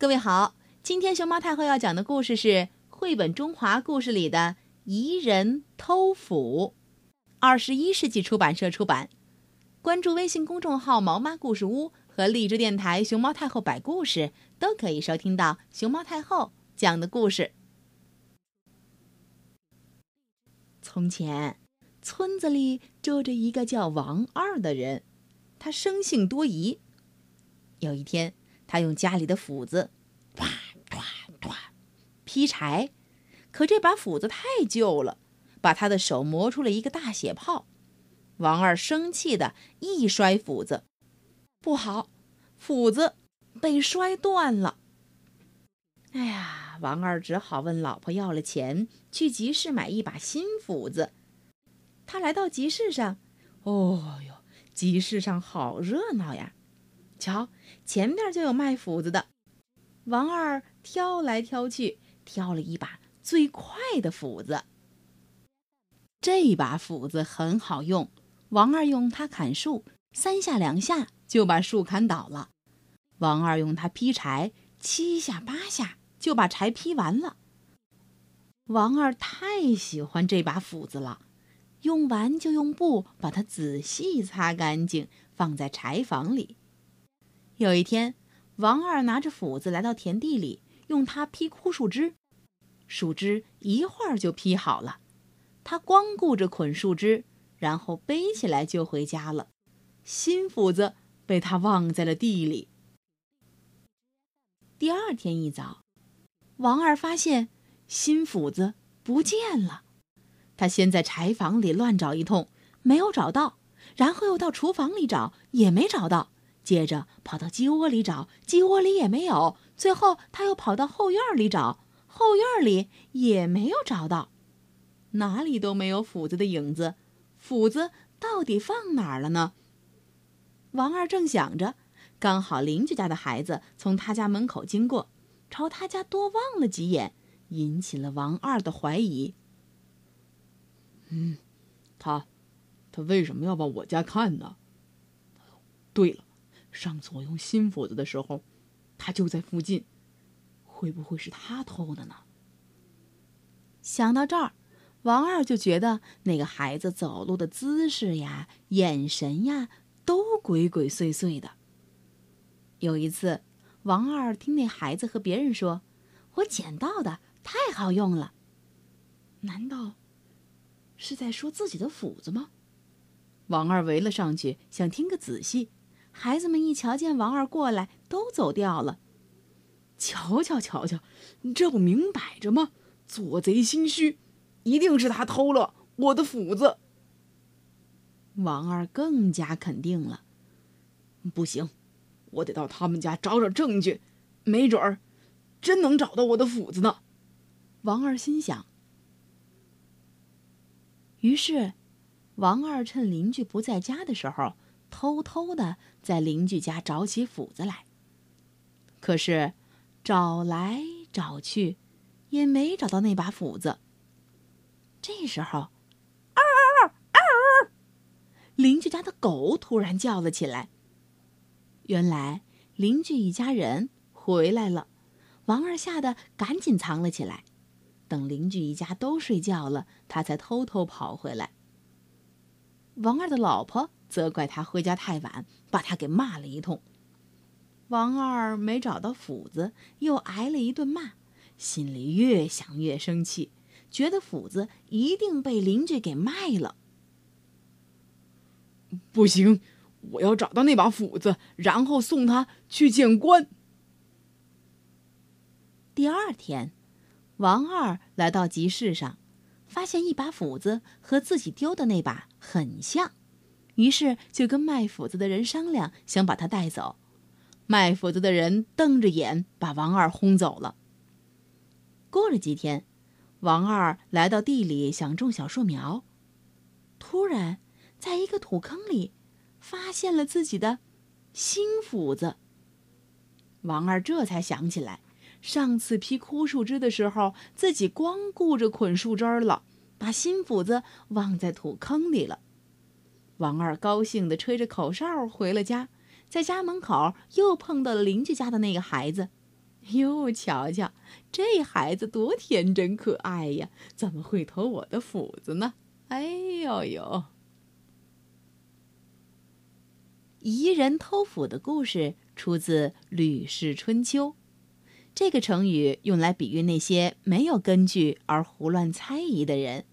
各位好，今天熊猫太后要讲的故事是绘本《中华故事》里的《疑人偷斧》，二十一世纪出版社出版。关注微信公众号“毛妈故事屋”和荔枝电台“熊猫太后摆故事”，都可以收听到熊猫太后讲的故事。从前，村子里住着一个叫王二的人，他生性多疑。有一天，他用家里的斧子，唰唰唰，劈柴，可这把斧子太旧了，把他的手磨出了一个大血泡。王二生气的一摔斧子，不好，斧子被摔断了。哎呀，王二只好问老婆要了钱，去集市买一把新斧子。他来到集市上，哦哟，集市上好热闹呀！瞧，前边就有卖斧子的。王二挑来挑去，挑了一把最快的斧子。这把斧子很好用。王二用它砍树，三下两下就把树砍倒了；王二用它劈柴，七下八下就把柴劈完了。王二太喜欢这把斧子了，用完就用布把它仔细擦干净，放在柴房里。有一天，王二拿着斧子来到田地里，用它劈枯树枝，树枝一会儿就劈好了。他光顾着捆树枝。然后背起来就回家了，新斧子被他忘在了地里。第二天一早，王二发现新斧子不见了。他先在柴房里乱找一通，没有找到，然后又到厨房里找，也没找到。接着跑到鸡窝里找，鸡窝里也没有。最后他又跑到后院里找，后院里也没有找到，哪里都没有斧子的影子。斧子到底放哪儿了呢？王二正想着，刚好邻居家的孩子从他家门口经过，朝他家多望了几眼，引起了王二的怀疑。嗯，他，他为什么要往我家看呢？对了，上次我用新斧子的时候，他就在附近，会不会是他偷的呢？想到这儿。王二就觉得那个孩子走路的姿势呀、眼神呀，都鬼鬼祟祟的。有一次，王二听那孩子和别人说：“我捡到的太好用了。”难道是在说自己的斧子吗？王二围了上去，想听个仔细。孩子们一瞧见王二过来，都走掉了。瞧瞧瞧瞧，这不明摆着吗？做贼心虚！一定是他偷了我的斧子。王二更加肯定了。不行，我得到他们家找找证据，没准儿真能找到我的斧子呢。王二心想。于是，王二趁邻居不在家的时候，偷偷的在邻居家找起斧子来。可是，找来找去，也没找到那把斧子。这时候，嗷嗷嗷！邻居家的狗突然叫了起来。原来邻居一家人回来了，王二吓得赶紧藏了起来。等邻居一家都睡觉了，他才偷偷跑回来。王二的老婆责怪他回家太晚，把他给骂了一通。王二没找到斧子，又挨了一顿骂，心里越想越生气。觉得斧子一定被邻居给卖了。不行，我要找到那把斧子，然后送他去见官。第二天，王二来到集市上，发现一把斧子和自己丢的那把很像，于是就跟卖斧子的人商量，想把他带走。卖斧子的人瞪着眼，把王二轰走了。过了几天。王二来到地里，想种小树苗。突然，在一个土坑里，发现了自己的新斧子。王二这才想起来，上次劈枯树枝的时候，自己光顾着捆树枝了，把新斧子忘在土坑里了。王二高兴地吹着口哨回了家，在家门口又碰到了邻居家的那个孩子。哟，瞧瞧，这孩子多天真可爱呀！怎么会偷我的斧子呢？哎呦呦！疑人偷斧的故事出自《吕氏春秋》，这个成语用来比喻那些没有根据而胡乱猜疑的人。